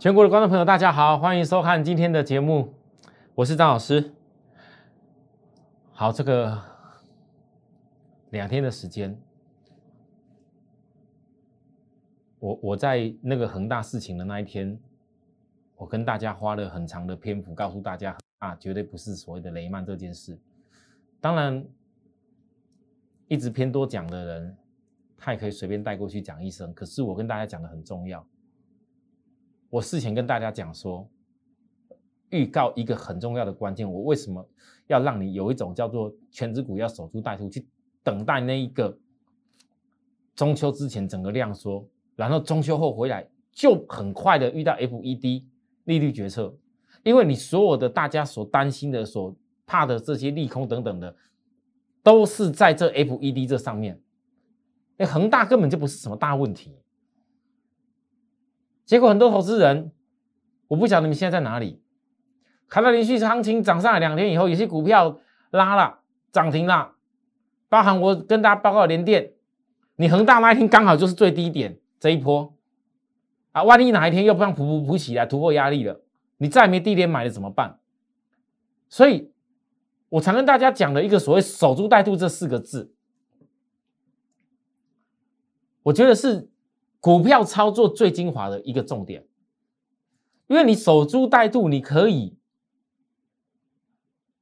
全国的观众朋友，大家好，欢迎收看今天的节目，我是张老师。好，这个两天的时间，我我在那个恒大事情的那一天，我跟大家花了很长的篇幅，告诉大家啊，绝对不是所谓的雷曼这件事。当然，一直偏多讲的人，他也可以随便带过去讲一声。可是我跟大家讲的很重要。我事前跟大家讲说，预告一个很重要的关键，我为什么要让你有一种叫做全职股要守株待兔，去等待那一个中秋之前整个量缩，然后中秋后回来就很快的遇到 FED 利率决策，因为你所有的大家所担心的、所怕的这些利空等等的，都是在这 FED 这上面，哎，恒大根本就不是什么大问题。结果很多投资人，我不晓得你们现在在哪里，看到连续行情涨上来两天以后，有些股票拉了涨停了，包含我跟大家报告连电，你恒大那一天刚好就是最低点这一波，啊，万一哪一天又不让普普普起来突破压力了，你再没低点买了怎么办？所以我常跟大家讲的一个所谓守株待兔这四个字，我觉得是。股票操作最精华的一个重点，因为你守株待兔，你可以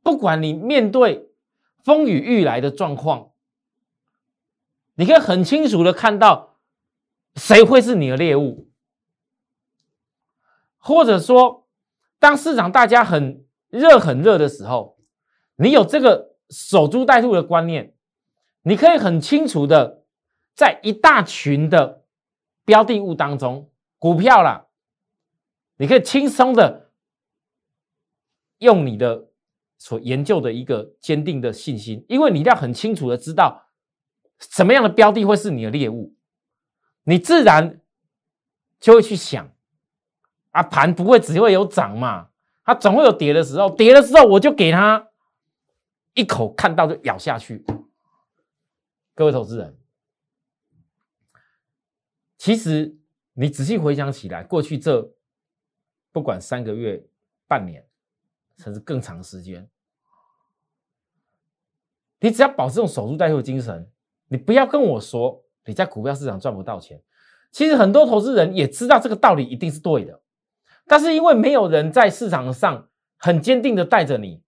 不管你面对风雨欲来的状况，你可以很清楚的看到谁会是你的猎物，或者说，当市场大家很热很热的时候，你有这个守株待兔的观念，你可以很清楚的在一大群的。标的物当中，股票啦，你可以轻松的用你的所研究的一个坚定的信心，因为你一定要很清楚的知道什么样的标的会是你的猎物，你自然就会去想啊，盘不会只会有涨嘛，它总会有跌的时候，跌的时候我就给它一口看到就咬下去，各位投资人。其实你仔细回想起来，过去这不管三个月、半年，甚至更长时间，你只要保持这种守株待兔精神，你不要跟我说你在股票市场赚不到钱。其实很多投资人也知道这个道理一定是对的，但是因为没有人在市场上很坚定的带着你，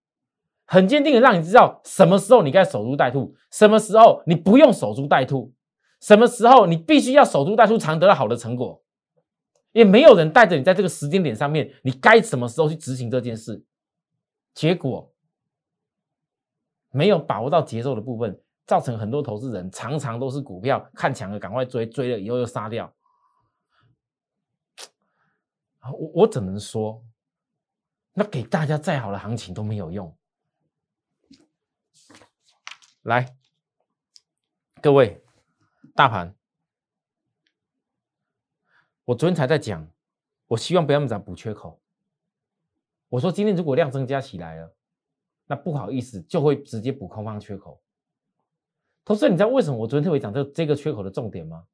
很坚定的让你知道什么时候你该守株待兔，什么时候你不用守株待兔。什么时候你必须要守株待兔，常得到好的成果？也没有人带着你在这个时间点上面，你该什么时候去执行这件事？结果没有把握到节奏的部分，造成很多投资人常常都是股票看强了赶快追，追了以后又杀掉。我我只能说，那给大家再好的行情都没有用。来，各位。大盘，我昨天才在讲，我希望不要那么早补缺口。我说今天如果量增加起来了，那不好意思就会直接补空方缺口。同时，你知道为什么我昨天特别讲这这个缺口的重点吗？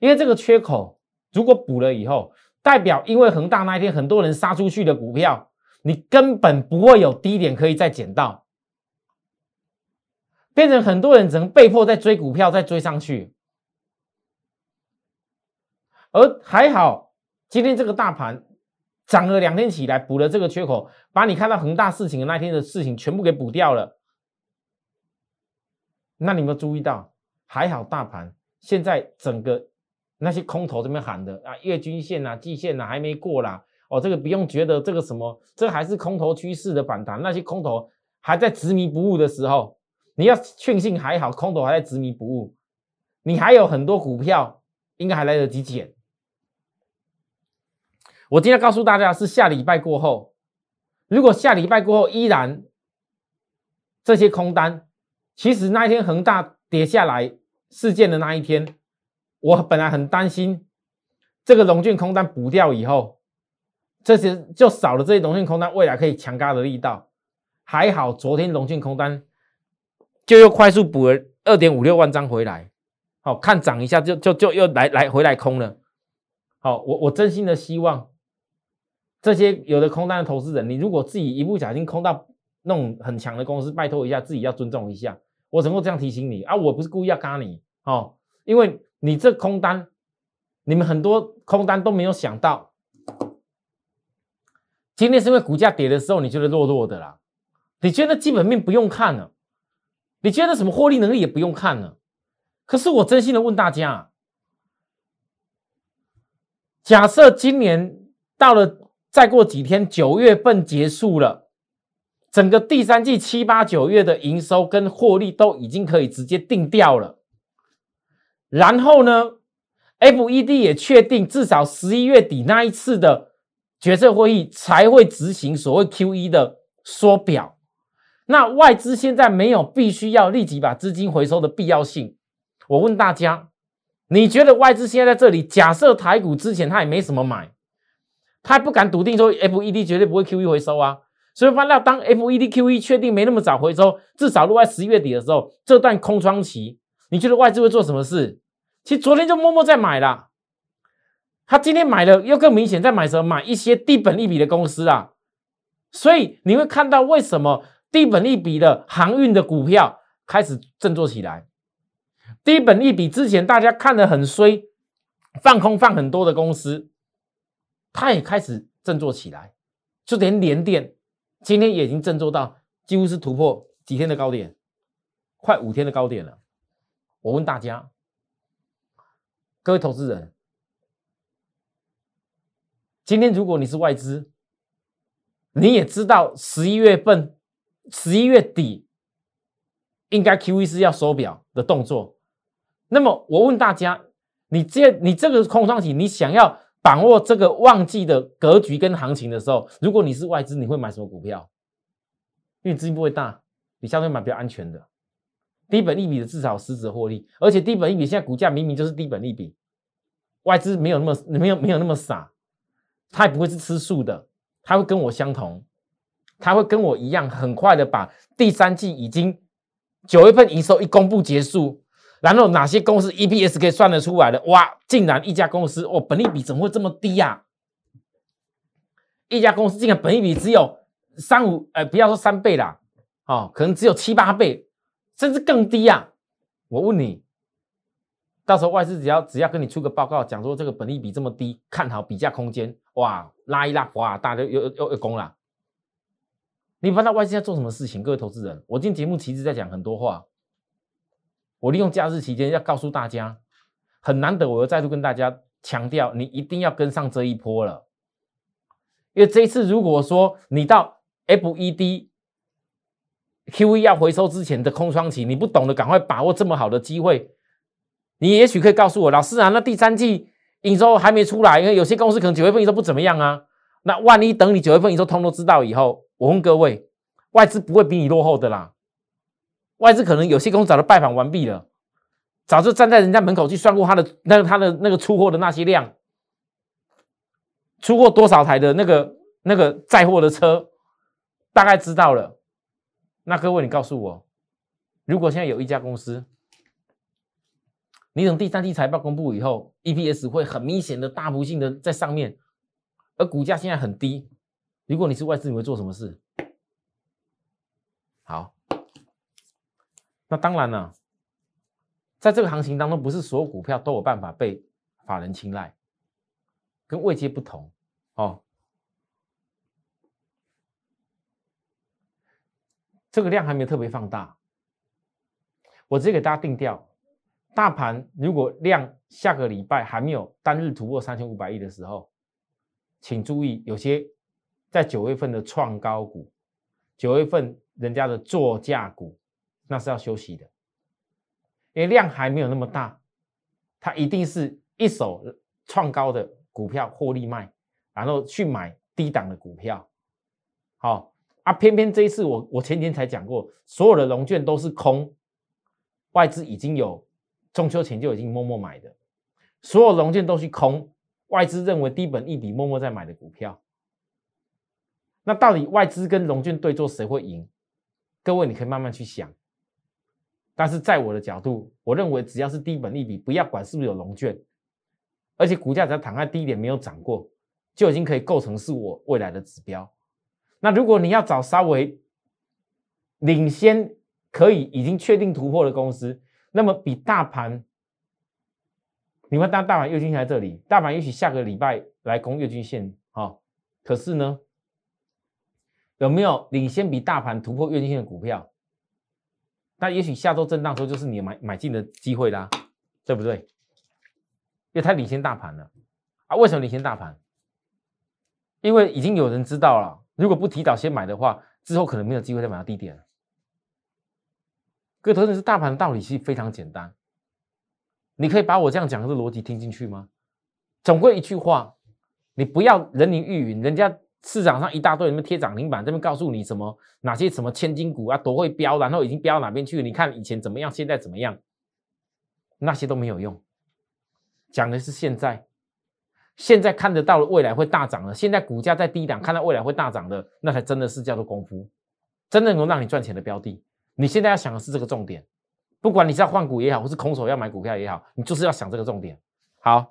因为这个缺口如果补了以后，代表因为恒大那一天很多人杀出去的股票，你根本不会有低点可以再捡到。变成很多人只能被迫在追股票，再追上去。而还好，今天这个大盘涨了两天起来，补了这个缺口，把你看到恒大事情的那天的事情全部给补掉了。那你有没有注意到？还好大盘现在整个那些空头这边喊的啊，月均线啊、季线啊还没过啦。哦，这个不用觉得这个什么，这还是空头趋势的反弹。那些空头还在执迷不悟的时候。你要庆幸还好，空头还在执迷不悟，你还有很多股票应该还来得及减。我今天告诉大家是下礼拜过后，如果下礼拜过后依然这些空单，其实那一天恒大跌下来事件的那一天，我本来很担心这个龙券空单补掉以后，这些就少了这些龙券空单未来可以强嘎的力道。还好昨天龙券空单。就又快速补了二点五六万张回来，好看涨一下就就就又来来回来空了，好，我我真心的希望这些有的空单的投资人，你如果自己一不小心空到那种很强的公司，拜托一下自己要尊重一下。我能够这样提醒你啊？我不是故意要嘎你哦，因为你这空单，你们很多空单都没有想到，今天是因为股价跌的时候，你觉得弱弱的啦，你觉得基本面不用看了，你觉得什么获利能力也不用看了。可是我真心的问大家，假设今年到了再过几天，九月份结束了。整个第三季七八九月的营收跟获利都已经可以直接定掉了，然后呢，FED 也确定至少十一月底那一次的决策会议才会执行所谓 QE 的缩表。那外资现在没有必须要立即把资金回收的必要性。我问大家，你觉得外资现在在这里？假设台股之前他也没什么买，他不敢笃定说 FED 绝对不会 QE 回收啊。所以，发到当 FED QE 确定没那么早回收，至少落在十一月底的时候，这段空窗期，你觉得外资会做什么事？其实昨天就默默在买了，他今天买了又更明显，在买什么？买一些低本利比的公司啊。所以你会看到为什么低本利比的航运的股票开始振作起来，低本利比之前大家看得很衰，放空放很多的公司，它也开始振作起来，就连连电。今天也已经振作到几乎是突破几天的高点，快五天的高点了。我问大家，各位投资人，今天如果你是外资，你也知道十一月份、十一月底应该 Q E 是要收表的动作，那么我问大家，你这你这个空窗期，你想要？把握这个旺季的格局跟行情的时候，如果你是外资，你会买什么股票？因为资金不会大，你相对买比较安全的，低本利比的至少实质获利，而且低本利比现在股价明明就是低本利比，外资没有那么没有没有那么傻，他也不会是吃素的，他会跟我相同，他会跟我一样，很快的把第三季已经九月份营收一公布结束。然后哪些公司 EPS 可以算得出来的？哇，竟然一家公司哦，本利比怎么会这么低呀？一家公司竟然本利比只有三五，呃，不要说三倍啦，哦，可能只有七八倍，甚至更低呀。我问你，到时候外资只要只要跟你出个报告，讲说这个本利比这么低，看好比价空间，哇，拉一拉，哇，大家又又又攻了。你不知道外资在做什么事情？各位投资人，我今天节目其实在讲很多话。我利用假日期间要告诉大家，很难得，我又再度跟大家强调，你一定要跟上这一波了。因为这一次，如果说你到 FED QE 要回收之前的空窗期，你不懂得赶快把握这么好的机会，你也许可以告诉我，老师啊，那第三季营收还没出来，因为有些公司可能九月份营收不怎么样啊。那万一等你九月份营收通都知道以后，我问各位，外资不会比你落后的啦。外资可能有些公司早就拜访完毕了，早就站在人家门口去算过他的那个他的那个出货的那些量，出过多少台的那个那个载货的车，大概知道了。那各位，你告诉我，如果现在有一家公司，你等第三季财报公布以后，EPS 会很明显的大幅性的在上面，而股价现在很低，如果你是外资，你会做什么事？好。那当然了，在这个行情当中，不是所有股票都有办法被法人青睐，跟位阶不同哦。这个量还没有特别放大，我直接给大家定调：大盘如果量下个礼拜还没有单日突破三千五百亿的时候，请注意，有些在九月份的创高股，九月份人家的作价股。那是要休息的，因为量还没有那么大，它一定是一手创高的股票获利卖，然后去买低档的股票。好啊，偏偏这一次我我前天才讲过，所有的龙券都是空，外资已经有中秋前就已经默默买的，所有龙券都是空，外资认为低本一笔默默在买的股票。那到底外资跟龙券对做谁会赢？各位你可以慢慢去想。但是在我的角度，我认为只要是低本利比，不要管是不是有龙卷，而且股价只要躺在低点没有涨过，就已经可以构成是我未来的指标。那如果你要找稍微领先，可以已经确定突破的公司，那么比大盘，你们当大盘月均线在这里，大盘也许下个礼拜来攻月均线，好，可是呢，有没有领先比大盘突破月均线的股票？那也许下周震荡的时候就是你买买进的机会啦，对不对？因为它领先大盘了啊！为什么领先大盘？因为已经有人知道了，如果不提早先买的话，之后可能没有机会再买到低点。各位投资是大盘的道理其实非常简单，你可以把我这样讲的逻辑听进去吗？总归一句话，你不要人云亦云，人家。市场上一大堆人们贴涨停板，这边告诉你什么哪些什么千金股啊，多会飙，然后已经飙到哪边去？你看以前怎么样，现在怎么样？那些都没有用，讲的是现在，现在看得到的未来会大涨了。现在股价在低档，看到未来会大涨的，那才真的是叫做功夫，真的能让你赚钱的标的。你现在要想的是这个重点，不管你是要换股也好，或是空手要买股票也好，你就是要想这个重点。好，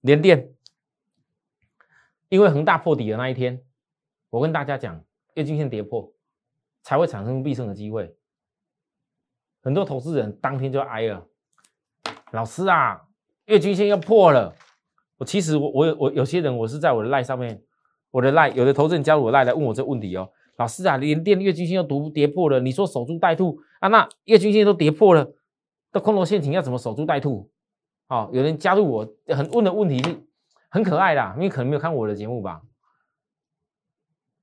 连电。因为恒大破底的那一天，我跟大家讲，月均线跌破才会产生必胜的机会。很多投资人当天就挨了，老师啊，月均线要破了。我其实我我有我有些人我是在我的赖上面，我的赖有的投资人加入我赖来问我这个问题哦，老师啊，连电月均线要独跌破了，你说守株待兔啊？那月均线都跌破了，这空头陷阱要怎么守株待兔？好，有人加入我很问的问题是。很可爱的，因为可能没有看我的节目吧？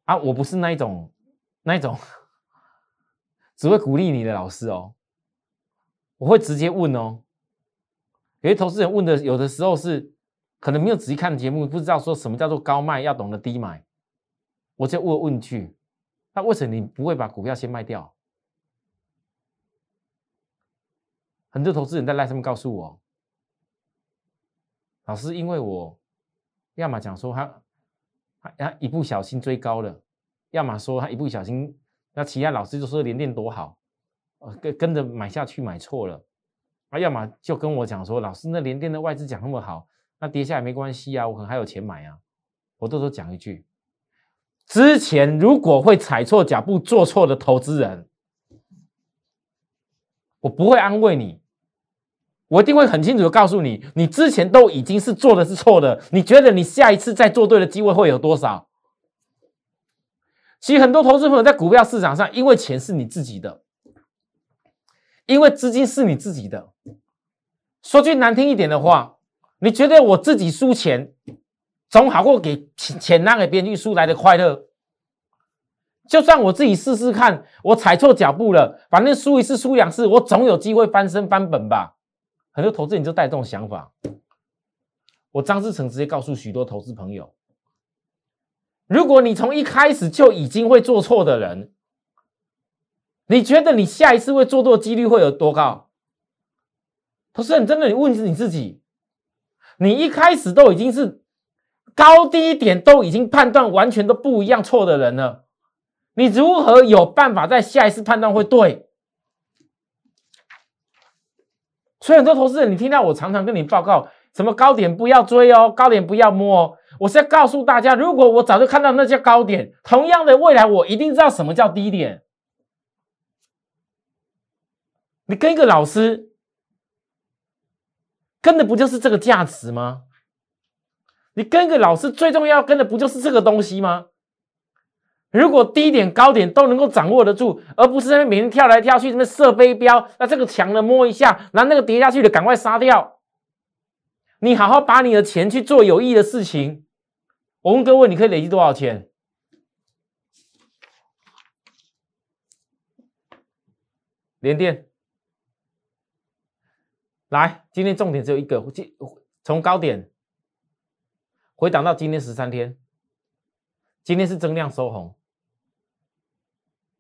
啊，我不是那一种，那一种只会鼓励你的老师哦。我会直接问哦。有些投资人问的，有的时候是可能没有仔细看节目，不知道说什么叫做高卖，要懂得低买。我就问问句：那为什么你不会把股票先卖掉？很多投资人在赖上面告诉我，老师，因为我。要么讲说他他一不小心追高了，要么说他一不小心，那其他老师就说连电多好，呃跟跟着买下去买错了，啊，要么就跟我讲说老师那连电的外资讲那么好，那跌下来没关系啊，我可能还有钱买啊，我都说讲一句，之前如果会踩错脚步做错的投资人，我不会安慰你。我一定会很清楚的告诉你，你之前都已经是做的是错的，你觉得你下一次再做对的机会会有多少？其实很多投资朋友在股票市场上，因为钱是你自己的，因为资金是你自己的。说句难听一点的话，你觉得我自己输钱，总好过给钱拿给别人去输来的快乐。就算我自己试试看，我踩错脚步了，反正输一次输两次，我总有机会翻身翻本吧。很多投资人就带这种想法，我张志成直接告诉许多投资朋友：，如果你从一开始就已经会做错的人，你觉得你下一次会做错的几率会有多高？投资人真的，你问你自己，你一开始都已经是高低点都已经判断完全都不一样错的人了，你如何有办法在下一次判断会对？所以很多投资人，你听到我常常跟你报告，什么高点不要追哦，高点不要摸哦。我是要告诉大家，如果我早就看到那叫高点，同样的未来我一定知道什么叫低点。你跟一个老师跟的不就是这个价值吗？你跟一个老师最重要跟的不就是这个东西吗？如果低点高点都能够掌握得住，而不是在那每天跳来跳去，什么射飞镖，那这个强的摸一下，拿那个跌下去的赶快杀掉。你好好把你的钱去做有益的事情。我问各位，你可以累积多少钱？连电，来，今天重点只有一个，从高点回档到今天十三天，今天是增量收红。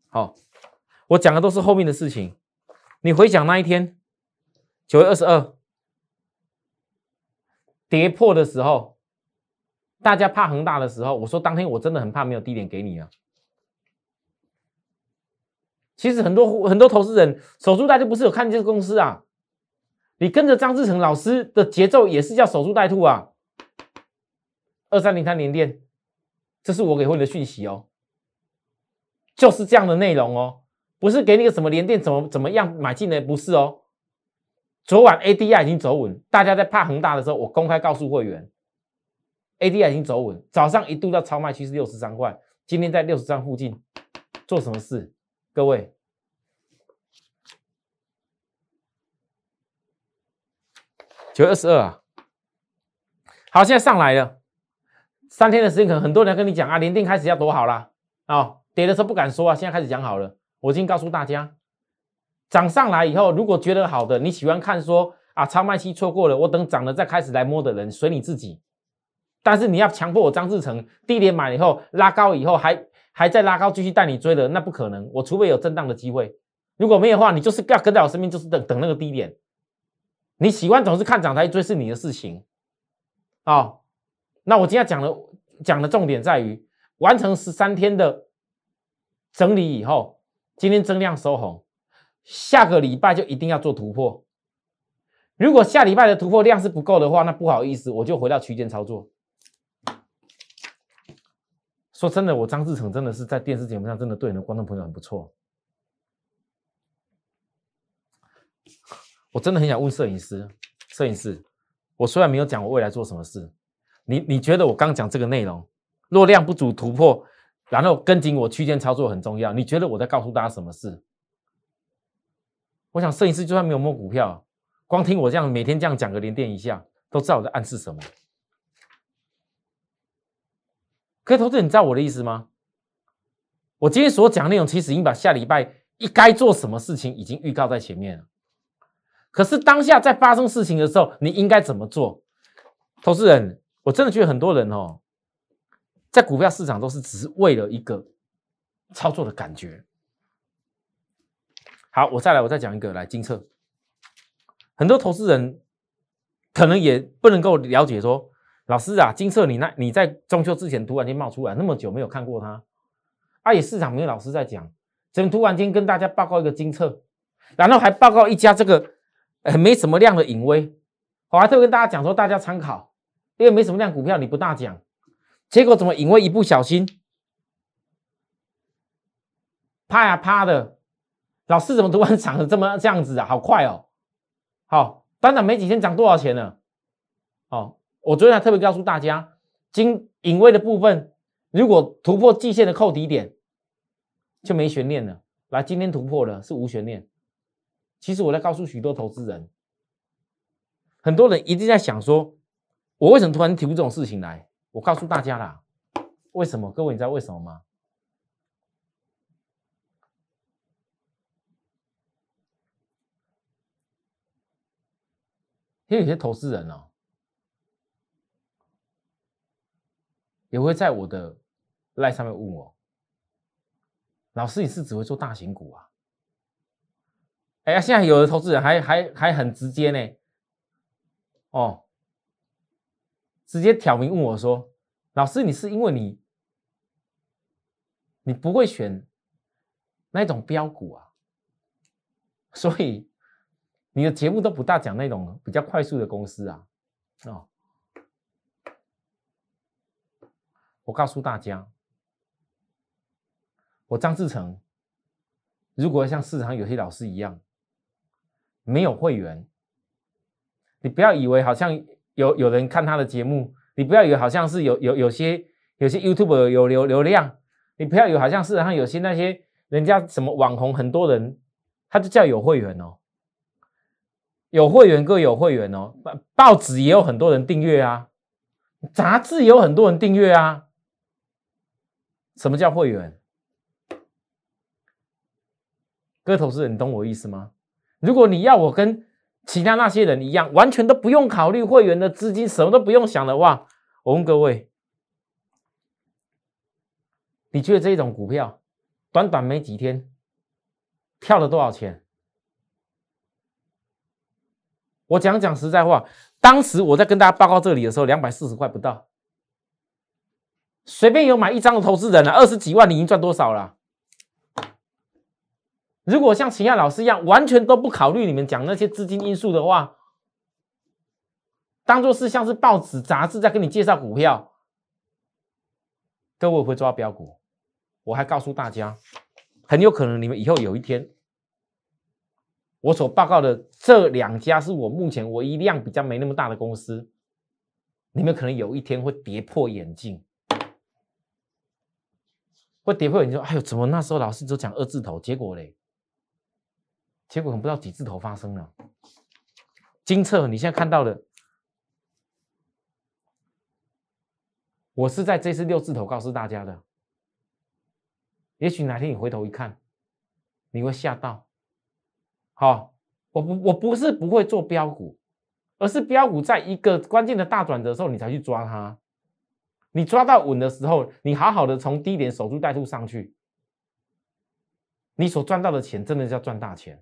好，我讲的都是后面的事情。你回想那一天，九月二十二跌破的时候，大家怕恒大的时候，我说当天我真的很怕没有低点给你啊。其实很多很多投资人守株待兔，不是有看这个公司啊？你跟着张志成老师的节奏，也是叫守株待兔啊。二三零三连电，这是我给会的讯息哦，就是这样的内容哦，不是给你个什么连电怎么怎么样买进的，不是哦。昨晚 ADI 已经走稳，大家在怕恒大的时候，我公开告诉会员，ADI 已经走稳，早上一度到超卖区是六十三块，今天在六十三附近，做什么事？各位，九月二十二啊，好，现在上来了，三天的时间，可能很多人跟你讲啊，连电开始要多好啦，啊，跌的时候不敢说啊，现在开始讲好了，我已经告诉大家。涨上来以后，如果觉得好的，你喜欢看说啊，超卖期错过了，我等涨了再开始来摸的人，随你自己。但是你要强迫我张志成低点买了以后拉高以后还还在拉高继续带你追的，那不可能。我除非有震荡的机会，如果没有的话，你就是要跟在我身边，就是等等那个低点。你喜欢总是看涨台追是你的事情啊。那我今天讲的讲的重点在于完成十三天的整理以后，今天增量收红。下个礼拜就一定要做突破。如果下礼拜的突破量是不够的话，那不好意思，我就回到区间操作。说真的，我张志成真的是在电视节目上真的对你的观众朋友很不错。我真的很想问摄影师，摄影师，我虽然没有讲我未来做什么事，你你觉得我刚讲这个内容，若量不足突破，然后跟紧我区间操作很重要，你觉得我在告诉大家什么事？我想摄影师就算没有摸股票，光听我这样每天这样讲个连电一下，都知道我在暗示什么。可投资人，你知道我的意思吗？我今天所讲内容，其实已经把下礼拜一该做什么事情已经预告在前面了。可是当下在发生事情的时候，你应该怎么做？投资人，我真的觉得很多人哦，在股票市场都是只是为了一个操作的感觉。好，我再来，我再讲一个来金策。很多投资人可能也不能够了解说，老师啊，金策你那你在中秋之前突然间冒出来，那么久没有看过它，啊，也市场没有老师在讲，怎么突然间跟大家报告一个金策，然后还报告一家这个呃没什么量的隐微，我还特跟大家讲说大家参考，因为没什么量股票你不大讲，结果怎么隐微一不小心，啪呀啪的。老师怎么突然涨的这么这样子啊？好快哦！好，班长没几天涨多少钱了？哦，我昨天还特别告诉大家，今隐位的部分，如果突破季线的扣底点，就没悬念了。来，今天突破了，是无悬念。其实我在告诉许多投资人，很多人一定在想说，我为什么突然提出这种事情来？我告诉大家啦，为什么？各位你知道为什么吗？因为有些投资人哦，也会在我的赖上面问我：“老师，你是只会做大型股啊？”哎呀，现在有的投资人还还还很直接呢，哦，直接挑明问我说：“老师，你是因为你你不会选那种标股啊，所以？”你的节目都不大讲那种比较快速的公司啊，哦，我告诉大家，我张志成，如果像市场有些老师一样，没有会员，你不要以为好像有有人看他的节目，你不要以为好像是有有有些有些 YouTube 有流流量，你不要以为好像市场上有些那些人家什么网红很多人，他就叫有会员哦。有会员各有会员哦，报纸也有很多人订阅啊，杂志也有很多人订阅啊。什么叫会员？各位投资人，你懂我意思吗？如果你要我跟其他那些人一样，完全都不用考虑会员的资金，什么都不用想的话，我问各位，你觉得这种股票短短没几天跳了多少钱？我讲讲实在话，当时我在跟大家报告这里的时候，两百四十块不到，随便有买一张的投资人啊，二十几万，你已经赚多少了？如果像秦亚老师一样，完全都不考虑你们讲那些资金因素的话，当做是像是报纸杂志在跟你介绍股票，各位会抓标股，我还告诉大家，很有可能你们以后有一天，我所报告的这两家是我目前唯一量比较没那么大的公司，你们可能有一天会跌破眼镜，会跌破眼镜。哎呦，怎么那时候老师只讲二字头，结果嘞，结果我不知道几字头发生了。金策，你现在看到的。我是在这次六字头告诉大家的，也许哪天你回头一看，你会吓到。好，我不我不是不会做标股，而是标股在一个关键的大转折时候，你才去抓它。你抓到稳的时候，你好好的从低点守株待兔上去，你所赚到的钱真的叫赚大钱。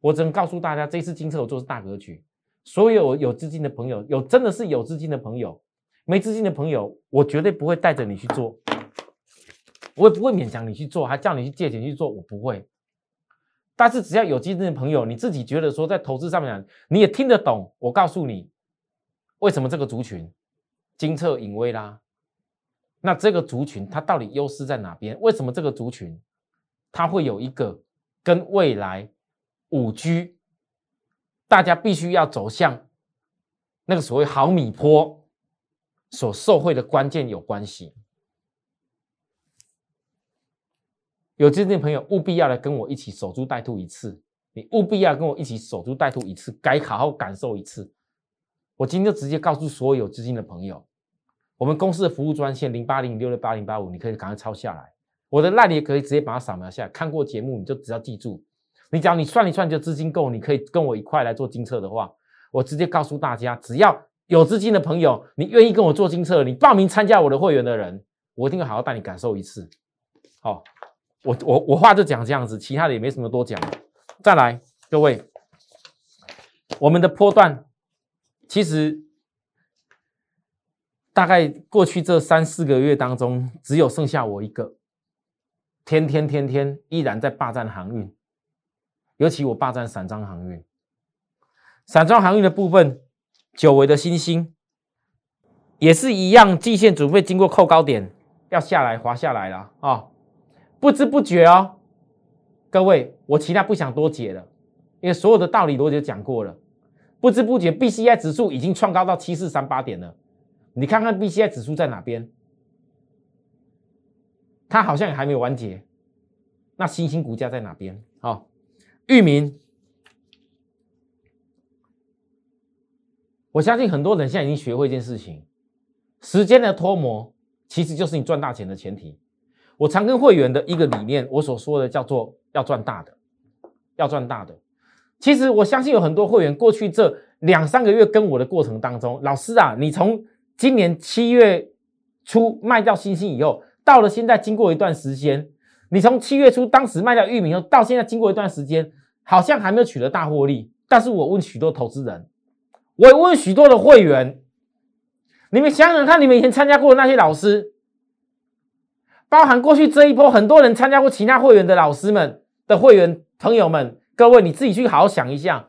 我只能告诉大家，这次金策我做是大格局，所有有资金的朋友，有真的是有资金的朋友。没资金的朋友，我绝对不会带着你去做，我也不会勉强你去做，还叫你去借钱去做，我不会。但是只要有资金的朋友，你自己觉得说在投资上面你也听得懂，我告诉你，为什么这个族群金策隐微啦？那这个族群它到底优势在哪边？为什么这个族群它会有一个跟未来五 G 大家必须要走向那个所谓毫米波？所受惠的关键有关系，有资金的朋友务必要来跟我一起守株待兔一次，你务必要跟我一起守株待兔一次，该好好感受一次。我今天就直接告诉所有资金的朋友，我们公司的服务专线零八零六六八零八五，你可以赶快抄下来。我的那里也可以直接把它扫描下来。看过节目你就只要记住，你只要你算一算就资金够，你可以跟我一块来做金测的话，我直接告诉大家，只要。有资金的朋友，你愿意跟我做金测，你报名参加我的会员的人，我一定会好好带你感受一次。好，我我我话就讲这样子，其他的也没什么多讲。再来，各位，我们的波段其实大概过去这三四个月当中，只有剩下我一个，天天天天依然在霸占航运，尤其我霸占散装航运，散装航运的部分。久违的星星也是一样，季线准备经过扣高点，要下来滑下来了啊！不知不觉哦，各位，我其他不想多解了，因为所有的道理我都讲过了。不知不觉，B C I 指数已经创高到七四三八点了。你看看 B C I 指数在哪边？它好像也还没有完结。那星星股价在哪边？好，域名。我相信很多人现在已经学会一件事情：时间的脱模其实就是你赚大钱的前提。我常跟会员的一个理念，我所说的叫做要赚大的，要赚大的。其实我相信有很多会员过去这两三个月跟我的过程当中，老师啊，你从今年七月初卖掉星星以后，到了现在经过一段时间，你从七月初当时卖掉玉米后，到现在经过一段时间，好像还没有取得大获利。但是我问许多投资人。我也问许多的会员，你们想想看，你们以前参加过的那些老师，包含过去这一波很多人参加过其他会员的老师们的会员朋友们，各位你自己去好好想一下，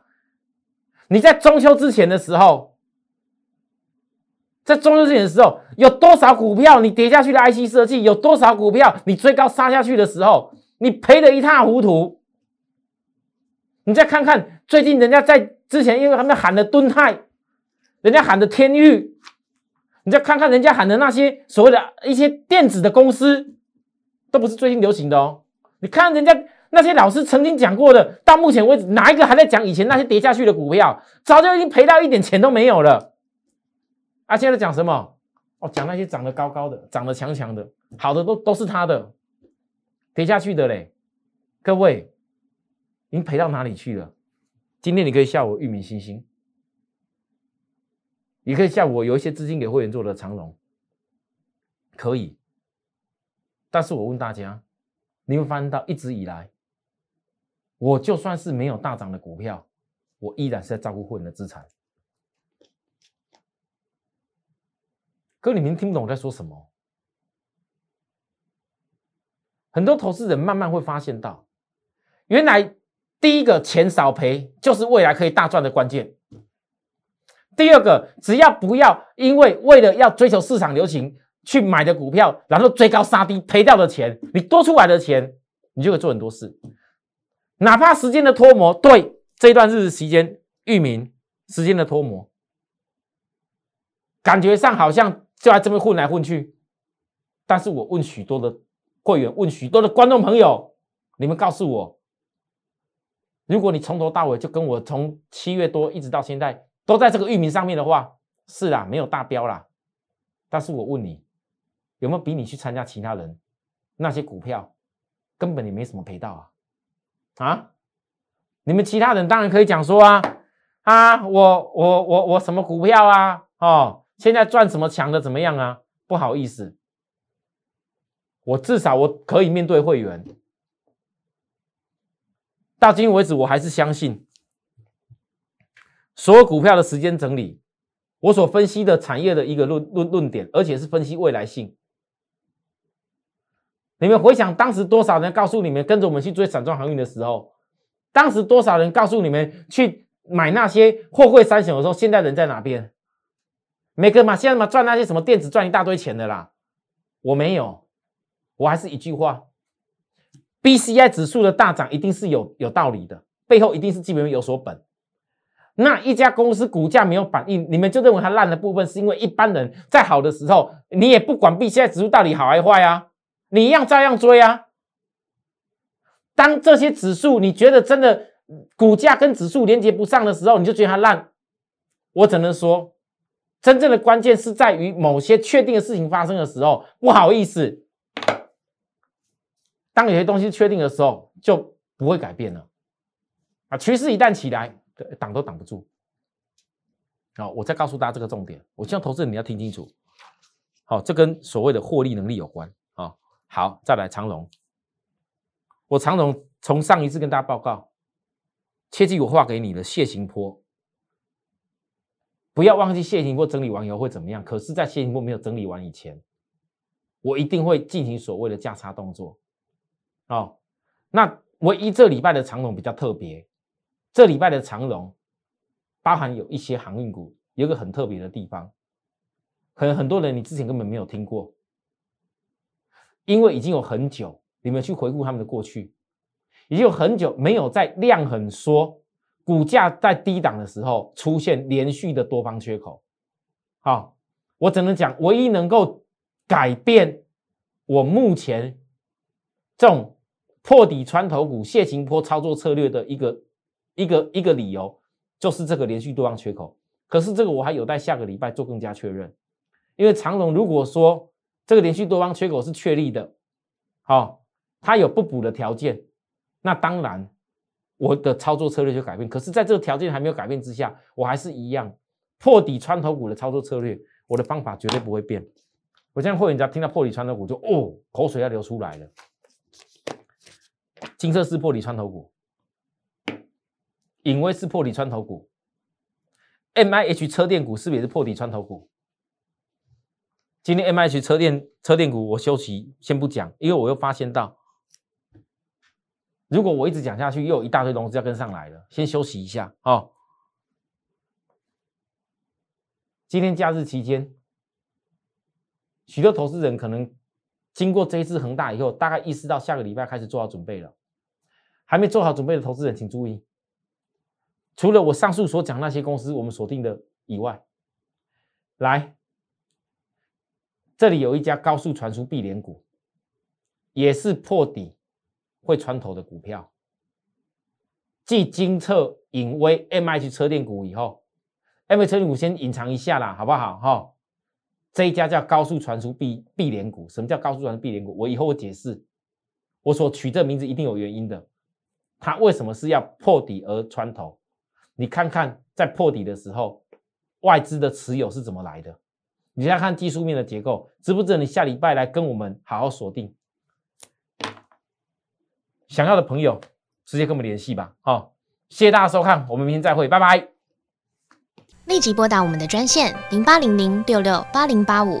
你在中秋之前的时候，在中秋之前的时候，有多少股票你跌下去的 IC 设计，有多少股票你追高杀下去的时候，你赔得一塌糊涂？你再看看最近人家在。之前因为他们喊的敦泰，人家喊的天域，你再看看人家喊的那些所谓的一些电子的公司，都不是最近流行的哦。你看人家那些老师曾经讲过的，到目前为止哪一个还在讲以前那些跌下去的股票？早就已经赔到一点钱都没有了。啊，现在讲什么？哦，讲那些长得高高的、长得强强的，好的都都是他的，跌下去的嘞。各位，您赔到哪里去了？今天你可以笑我玉米星星，你可以笑我有一些资金给会员做的长龙，可以。但是我问大家，你会发现到一直以来，我就算是没有大涨的股票，我依然是在照顾会员的资产。哥，你们听不懂我在说什么？很多投资人慢慢会发现到，原来。第一个钱少赔就是未来可以大赚的关键。第二个，只要不要因为为了要追求市场流行去买的股票，然后追高杀低赔掉的钱，你多出来的钱，你就可以做很多事。哪怕时间的脱模，对这段日子期间，域名时间的脱模，感觉上好像就在这边混来混去。但是我问许多的会员，问许多的观众朋友，你们告诉我，如果你从头到尾就跟我从七月多一直到现在都在这个域名上面的话，是啦，没有大标啦。但是我问你，有没有比你去参加其他人那些股票，根本你没什么赔到啊？啊？你们其他人当然可以讲说啊啊，我我我我什么股票啊？哦，现在赚什么强的怎么样啊？不好意思。我至少我可以面对会员，到今天为止，我还是相信所有股票的时间整理，我所分析的产业的一个论论论点，而且是分析未来性。你们回想当时多少人告诉你们跟着我们去追散装航运的时候，当时多少人告诉你们去买那些货柜三雄的时候，现在人在哪边？每个嘛，现在嘛赚那些什么电子赚一大堆钱的啦，我没有。我还是一句话，B C I 指数的大涨一定是有有道理的，背后一定是基本面有所本。那一家公司股价没有反应，你们就认为它烂的部分是因为一般人在好的时候，你也不管 B C I 指数到底好还坏啊，你一样照样追啊。当这些指数你觉得真的股价跟指数连接不上的时候，你就觉得它烂。我只能说，真正的关键是在于某些确定的事情发生的时候，不好意思。当有些东西确定的时候，就不会改变了啊！趋势一旦起来，挡都挡不住。好，我再告诉大家这个重点，我希望投资人你要听清楚。好，这跟所谓的获利能力有关啊。好，再来长龙，我长龙从上一次跟大家报告，切记我画给你的楔形坡，不要忘记楔形坡整理完以后会怎么样。可是，在楔形坡没有整理完以前，我一定会进行所谓的价差动作。哦，那唯一这礼拜的长龙比较特别，这礼拜的长龙包含有一些航运股，有个很特别的地方，可能很多人你之前根本没有听过，因为已经有很久，你们去回顾他们的过去，已经有很久没有在量很缩，股价在低档的时候出现连续的多方缺口。好，我只能讲，唯一能够改变我目前这种。破底穿头股、楔形坡操作策略的一个一个一个理由，就是这个连续多方缺口。可是这个我还有待下个礼拜做更加确认。因为长龙如果说这个连续多方缺口是确立的，好，它有不补的条件，那当然我的操作策略就改变。可是在这个条件还没有改变之下，我还是一样破底穿头股的操作策略，我的方法绝对不会变。我现在会员只要听到破底穿头股，就哦，口水要流出来了。金色是破底穿头股，隐威是破底穿头股，M I H 车电股是不是也是破底穿头股？今天 M I H 车电车电股我休息先不讲，因为我又发现到，如果我一直讲下去，又有一大堆融资要跟上来了，先休息一下哦。今天假日期间，许多投资人可能经过这一次恒大以后，大概意识到下个礼拜开始做好准备了。还没做好准备的投资人，请注意，除了我上述所讲那些公司我们锁定的以外，来，这里有一家高速传输必联股，也是破底会穿头的股票，继金策、隐威、M H 车电股以后，M H 车电股先隐藏一下啦，好不好？哈，这一家叫高速传输必必联股，什么叫高速传输必联股？我以后会解释，我所取这名字一定有原因的。它为什么是要破底而穿头？你看看在破底的时候，外资的持有是怎么来的？你再看技术面的结构，值不值得你下礼拜来跟我们好好锁定？想要的朋友直接跟我们联系吧。好，谢谢大家收看，我们明天再会，拜拜。立即拨打我们的专线零八零零六六八零八五。